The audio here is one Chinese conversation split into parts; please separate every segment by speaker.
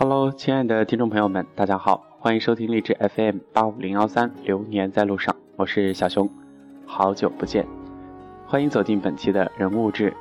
Speaker 1: Hello，亲爱的听众朋友们，大家好，欢迎收听励志 FM 八五零幺三，流年在路上，我是小熊，好久不见，欢迎走进本期的人物志。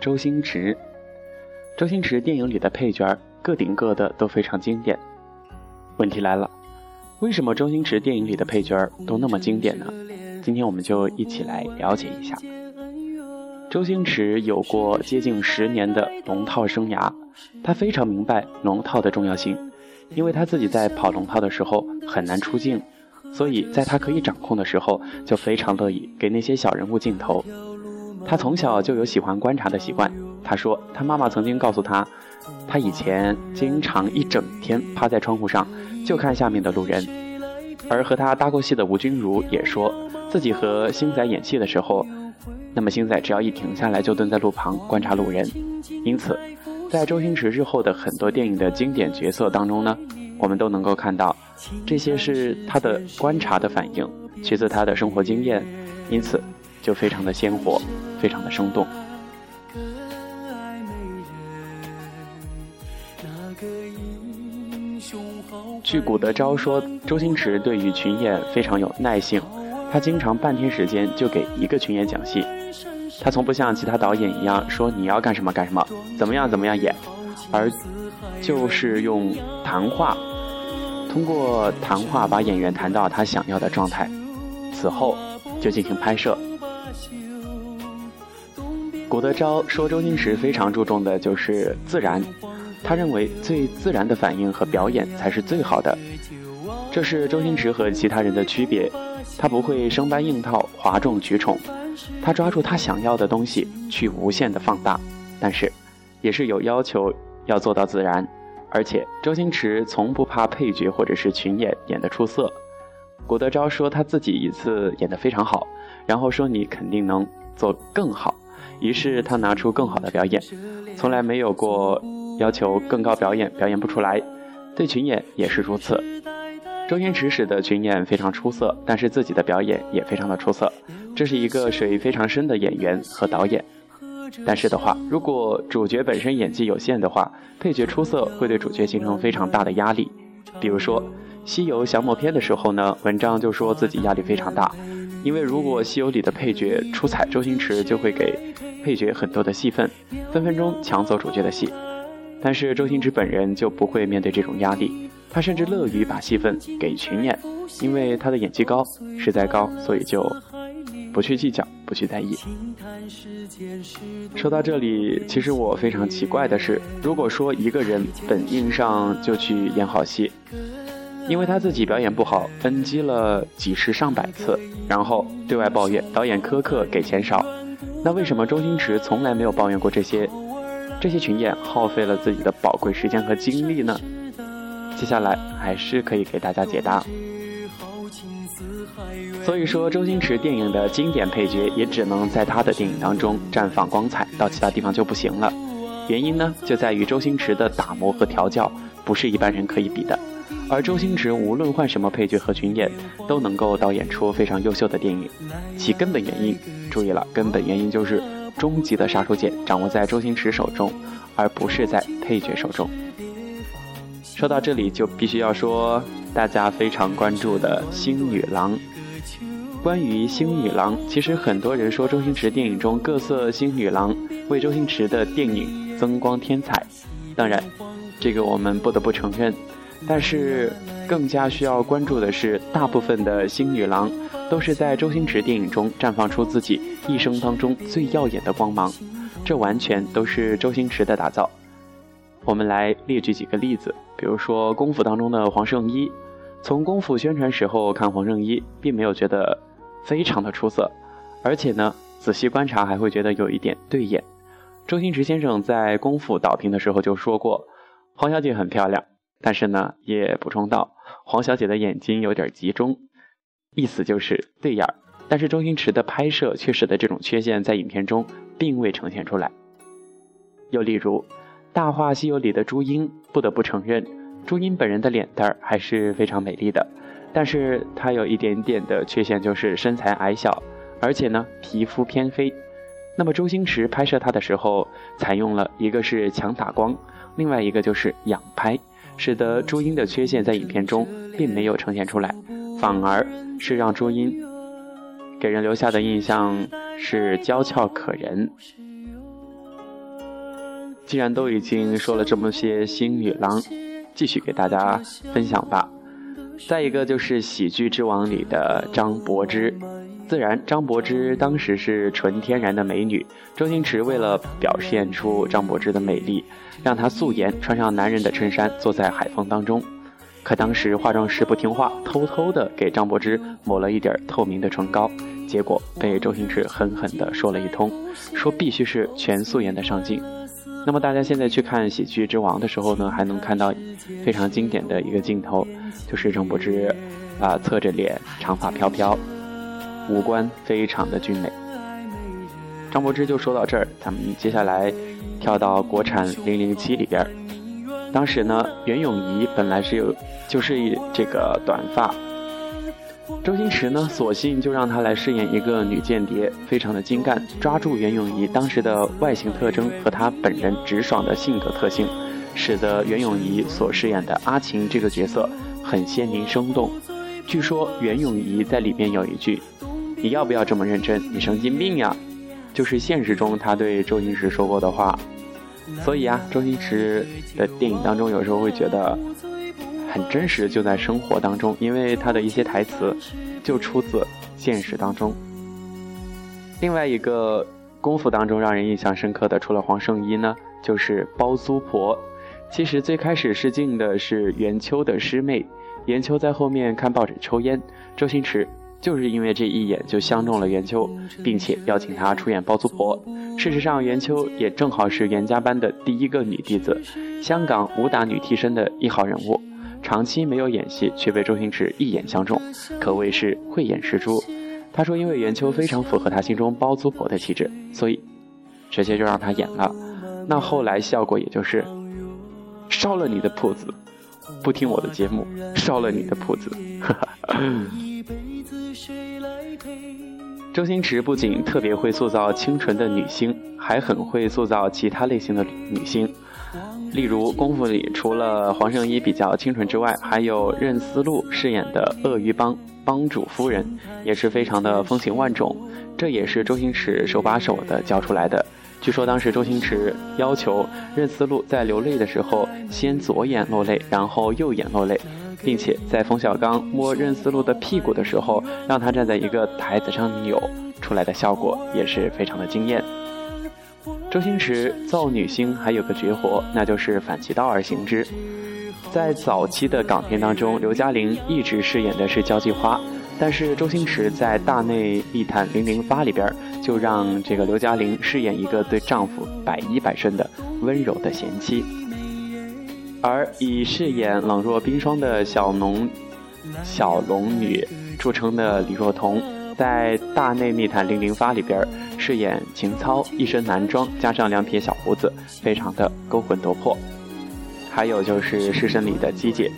Speaker 1: 周星驰，周星驰电影里的配角个顶个的都非常经典。问题来了，为什么周星驰电影里的配角都那么经典呢？今天我们就一起来了解一下。周星驰有过接近十年的龙套生涯，他非常明白龙套的重要性，因为他自己在跑龙套的时候很难出镜，所以在他可以掌控的时候，就非常乐意给那些小人物镜头。他从小就有喜欢观察的习惯。他说，他妈妈曾经告诉他，他以前经常一整天趴在窗户上就看下面的路人。而和他搭过戏的吴君如也说自己和星仔演戏的时候。那么星仔只要一停下来，就蹲在路旁观察路人。因此，在周星驰日后的很多电影的经典角色当中呢，我们都能够看到，这些是他的观察的反应，取自他的生活经验，因此就非常的鲜活，非常的生动。据古德昭说，周星驰对于群演非常有耐性，他经常半天时间就给一个群演讲戏。他从不像其他导演一样说你要干什么干什么，怎么样怎么样演，而就是用谈话，通过谈话把演员谈到他想要的状态，此后就进行拍摄。古德昭说周星驰非常注重的就是自然，他认为最自然的反应和表演才是最好的，这是周星驰和其他人的区别，他不会生搬硬套、哗众取宠。他抓住他想要的东西去无限的放大，但是也是有要求要做到自然，而且周星驰从不怕配角或者是群演演得出色。古德昭说他自己一次演得非常好，然后说你肯定能做更好，于是他拿出更好的表演，从来没有过要求更高表演表演不出来，对群演也是如此。周星驰使的群演非常出色，但是自己的表演也非常的出色。这是一个水非常深的演员和导演。但是的话，如果主角本身演技有限的话，配角出色会对主角形成非常大的压力。比如说《西游降魔篇》的时候呢，文章就说自己压力非常大，因为如果《西游》里的配角出彩，周星驰就会给配角很多的戏份，分分钟抢走主角的戏。但是周星驰本人就不会面对这种压力。他甚至乐于把戏份给群演，因为他的演技高，实在高，所以就不去计较，不去在意。说到这里，其实我非常奇怪的是，如果说一个人本应上就去演好戏，因为他自己表演不好，NG 了几十上百次，然后对外抱怨导演苛刻，给钱少，那为什么周星驰从来没有抱怨过这些？这些群演耗费了自己的宝贵时间和精力呢？接下来还是可以给大家解答。所以说，周星驰电影的经典配角也只能在他的电影当中绽放光彩，到其他地方就不行了。原因呢，就在于周星驰的打磨和调教不是一般人可以比的。而周星驰无论换什么配角和群演，都能够导演出非常优秀的电影。其根本原因，注意了，根本原因就是终极的杀手锏掌握在周星驰手中，而不是在配角手中。说到这里，就必须要说大家非常关注的《星女郎》。关于《星女郎》，其实很多人说周星驰电影中各色星女郎为周星驰的电影增光添彩。当然，这个我们不得不承认。但是，更加需要关注的是，大部分的星女郎都是在周星驰电影中绽放出自己一生当中最耀眼的光芒。这完全都是周星驰的打造。我们来列举几个例子。比如说功夫当中的黄圣依，从功夫宣传时候看黄圣依，并没有觉得非常的出色，而且呢，仔细观察还会觉得有一点对眼。周星驰先生在功夫导评的时候就说过，黄小姐很漂亮，但是呢，也补充到黄小姐的眼睛有点集中，意思就是对眼。但是周星驰的拍摄却使得这种缺陷在影片中并未呈现出来。又例如。《大话西游》里的朱茵，不得不承认，朱茵本人的脸蛋儿还是非常美丽的，但是她有一点点的缺陷，就是身材矮小，而且呢皮肤偏黑。那么周星驰拍摄她的时候，采用了一个是强打光，另外一个就是仰拍，使得朱茵的缺陷在影片中并没有呈现出来，反而是让朱茵给人留下的印象是娇俏可人。既然都已经说了这么些新女郎，继续给大家分享吧。再一个就是《喜剧之王》里的张柏芝。自然，张柏芝当时是纯天然的美女。周星驰为了表现出张柏芝的美丽，让她素颜穿上男人的衬衫，坐在海风当中。可当时化妆师不听话，偷偷的给张柏芝抹了一点透明的唇膏，结果被周星驰狠狠的说了一通，说必须是全素颜的上镜。那么大家现在去看《喜剧之王》的时候呢，还能看到非常经典的一个镜头，就是张柏芝啊侧着脸，长发飘飘。五官非常的俊美，张柏芝就说到这儿，咱们接下来跳到国产《零零七》里边。当时呢，袁咏仪本来是有就是这个短发，周星驰呢，索性就让她来饰演一个女间谍，非常的精干，抓住袁咏仪当时的外形特征和她本人直爽的性格特性，使得袁咏仪所饰演的阿晴这个角色很鲜明生动。据说袁咏仪在里面有一句。你要不要这么认真？你神经病呀！就是现实中他对周星驰说过的话。所以啊，周星驰的电影当中有时候会觉得很真实，就在生活当中，因为他的一些台词就出自现实当中。另外一个功夫当中让人印象深刻的，除了黄圣依呢，就是包租婆。其实最开始试镜的是袁秋的师妹，袁秋在后面看报纸抽烟，周星驰。就是因为这一眼就相中了袁秋，并且邀请她出演包租婆。事实上，袁秋也正好是袁家班的第一个女弟子，香港武打女替身的一号人物。长期没有演戏，却被周星驰一眼相中，可谓是慧眼识珠。他说，因为袁秋非常符合他心中包租婆的气质，所以直接就让她演了。那后来效果也就是烧了你的铺子，不听我的节目，烧了你的铺子。哈哈。周星驰不仅特别会塑造清纯的女星，还很会塑造其他类型的女星。例如《功夫》里，除了黄圣依比较清纯之外，还有任思露饰演的鳄鱼帮帮主夫人，也是非常的风情万种。这也是周星驰手把手的教出来的。据说当时周星驰要求任思露在流泪的时候，先左眼落泪，然后右眼落泪。并且在冯小刚摸任思露的屁股的时候，让他站在一个台子上扭出来的效果也是非常的惊艳。周星驰造女星还有个绝活，那就是反其道而行之。在早期的港片当中，刘嘉玲一直饰演的是交际花，但是周星驰在《大内密探零零发》里边就让这个刘嘉玲饰演一个对丈夫百依百顺的温柔的贤妻。而以饰演冷若冰霜的小农小龙女著称的李若彤，在《大内密探零零发》里边饰演情操，一身男装加上两撇小胡子，非常的勾魂夺魄。还有就是《师生》里的姬姐，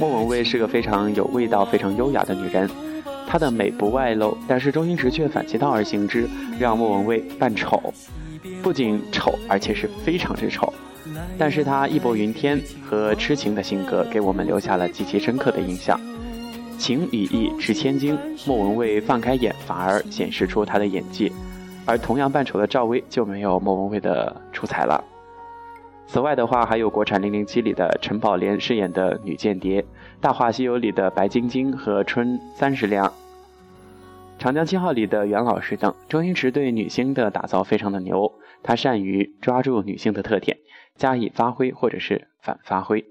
Speaker 1: 莫文蔚是个非常有味道、非常优雅的女人，她的美不外露，但是周星驰却反其道而行之，让莫文蔚扮丑，不仅丑，而且是非常之丑。但是她义薄云天和痴情的性格给我们留下了极其深刻的印象。情与义值千金，莫文蔚放开眼反而显示出她的演技，而同样扮丑的赵薇就没有莫文蔚的出彩了。此外的话，还有国产《零零七》里的陈宝莲饰演的女间谍，《大话西游》里的白晶晶和春三十两，《长江七号》里的袁老师等。周星驰对女星的打造非常的牛，他善于抓住女性的特点。加以发挥或者是反发挥。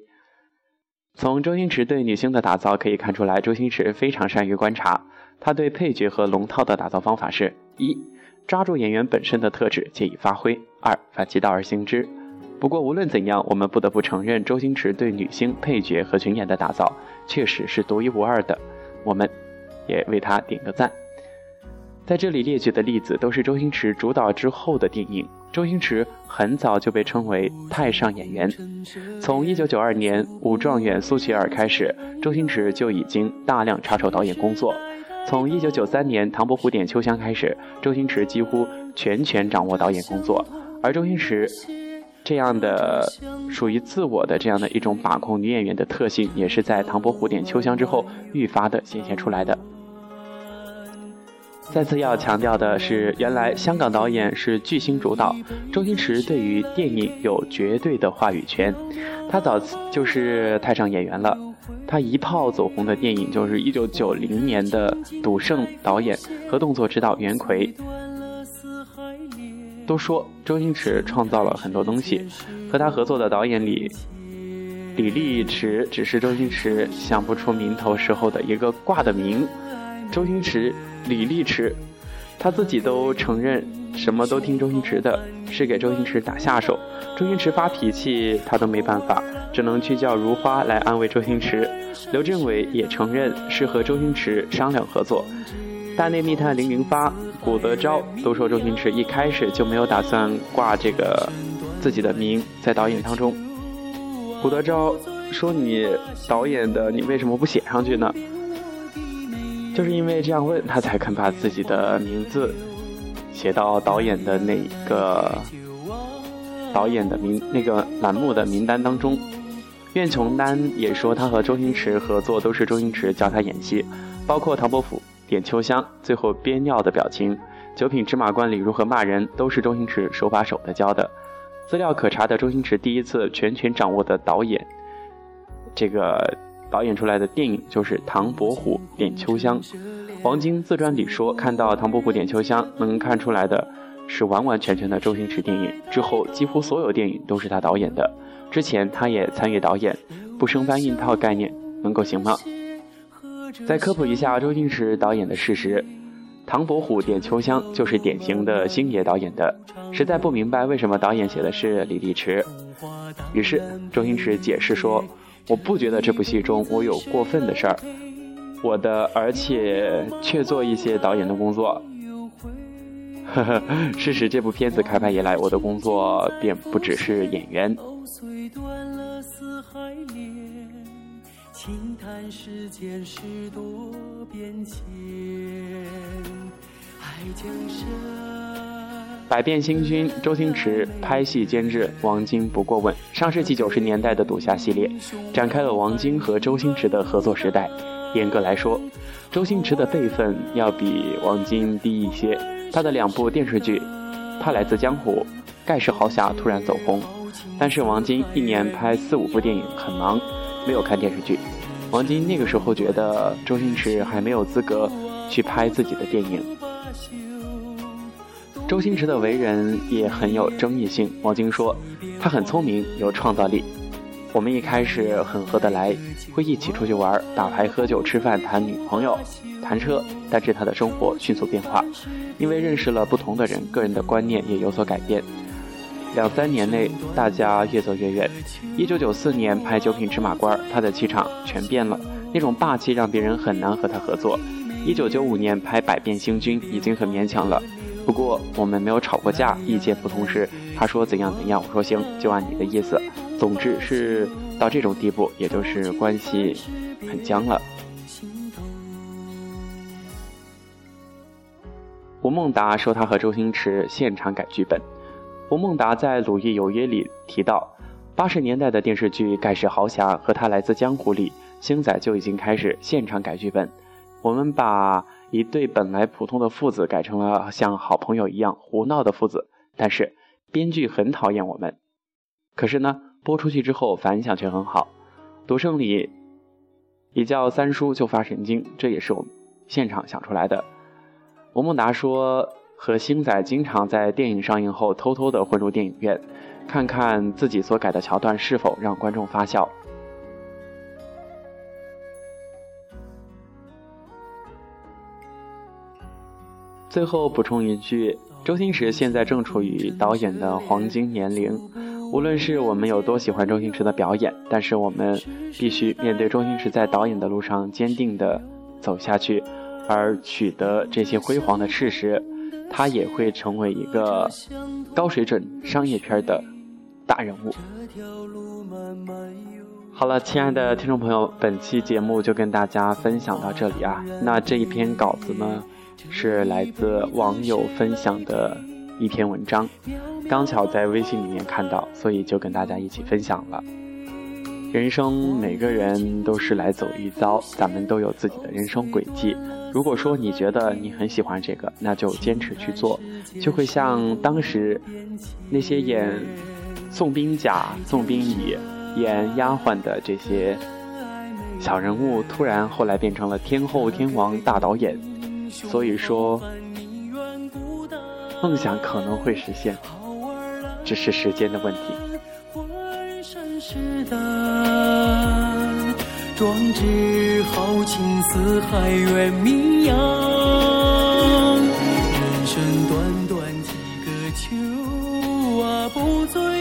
Speaker 1: 从周星驰对女星的打造可以看出来，周星驰非常善于观察。他对配角和龙套的打造方法是：一、抓住演员本身的特质借以发挥；二、反其道而行之。不过无论怎样，我们不得不承认，周星驰对女星配角和群演的打造确实是独一无二的。我们也为他点个赞。在这里列举的例子都是周星驰主导之后的电影。周星驰很早就被称为太上演员，从1992年《武状元苏乞儿》开始，周星驰就已经大量插手导演工作。从1993年《唐伯虎点秋香》开始，周星驰几乎全权掌握导演工作。而周星驰这样的属于自我的这样的一种把控女演员的特性，也是在《唐伯虎点秋香》之后愈发的显现出来的。再次要强调的是，原来香港导演是巨星主导，周星驰对于电影有绝对的话语权。他早就是太上演员了，他一炮走红的电影就是1990年的《赌圣》，导演和动作指导袁奎。都说周星驰创造了很多东西，和他合作的导演里，李立驰只是周星驰想不出名头时候的一个挂的名。周星驰、李立驰，他自己都承认什么都听周星驰的，是给周星驰打下手。周星驰发脾气，他都没办法，只能去叫如花来安慰周星驰。刘镇伟也承认是和周星驰商量合作。大内密探零零发、古德昭都说周星驰一开始就没有打算挂这个自己的名在导演当中。古德昭说：“你导演的，你为什么不写上去呢？”就是因为这样问，他才肯把自己的名字写到导演的那个导演的名那个栏目的名单当中。苑琼丹也说，他和周星驰合作都是周星驰教他演戏，包括《唐伯虎点秋香》最后憋尿的表情，《九品芝麻官》里如何骂人，都是周星驰手把手的教的。资料可查的周星驰第一次全权掌握的导演，这个。导演出来的电影就是《唐伯虎点秋香》。王晶自传里说，看到《唐伯虎点秋香》，能看出来的是完完全全的周星驰电影。之后几乎所有电影都是他导演的。之前他也参与导演，不生搬硬套概念能够行吗？再科普一下周星驰导演的事实，《唐伯虎点秋香》就是典型的星爷导演的。实在不明白为什么导演写的是李立驰，于是周星驰解释说。我不觉得这部戏中我有过分的事儿，我的而且却做一些导演的工作。呵呵，事实这部片子开拍以来，我的工作便不只是演员。百变星君周星驰拍戏监制，王晶不过问。上世纪九十年代的赌侠系列，展开了王晶和周星驰的合作时代。严格来说，周星驰的辈分要比王晶低一些。他的两部电视剧《他来自江湖》《盖世豪侠》突然走红，但是王晶一年拍四五部电影，很忙，没有看电视剧。王晶那个时候觉得周星驰还没有资格去拍自己的电影。周星驰的为人也很有争议性。王晶说，他很聪明，有创造力。我们一开始很合得来，会一起出去玩、打牌、喝酒、吃饭、谈女朋友、谈车。但是他的生活迅速变化，因为认识了不同的人，个人的观念也有所改变。两三年内，大家越走越远。一九九四年拍《九品芝麻官》，他的气场全变了，那种霸气让别人很难和他合作。一九九五年拍《百变星君》，已经很勉强了。不过我们没有吵过架，意见不同时，他说怎样怎样，我说行，就按你的意思。总之是到这种地步，也就是关系很僵了。吴孟达说他和周星驰现场改剧本。吴孟达在《鲁豫有约》里提到，八十年代的电视剧《盖世豪侠》和他来自江湖里，星仔就已经开始现场改剧本。我们把。一对本来普通的父子改成了像好朋友一样胡闹的父子，但是编剧很讨厌我们。可是呢，播出去之后反响却很好。赌圣里一叫三叔就发神经，这也是我们现场想出来的。吴孟达说，和星仔经常在电影上映后偷偷的混入电影院，看看自己所改的桥段是否让观众发笑。最后补充一句，周星驰现在正处于导演的黄金年龄。无论是我们有多喜欢周星驰的表演，但是我们必须面对周星驰在导演的路上坚定的走下去，而取得这些辉煌的事实，他也会成为一个高水准商业片的大人物。好了，亲爱的听众朋友，本期节目就跟大家分享到这里啊。那这一篇稿子呢？是来自网友分享的一篇文章，刚巧在微信里面看到，所以就跟大家一起分享了。人生每个人都是来走一遭，咱们都有自己的人生轨迹。如果说你觉得你很喜欢这个，那就坚持去做，就会像当时那些演宋兵甲、宋兵乙、演丫鬟的这些小人物，突然后来变成了天后、天王、大导演。所以说，梦想可能会实现，只是时间的问题。
Speaker 2: 壮志豪情四海远名扬人生短短几个秋啊不醉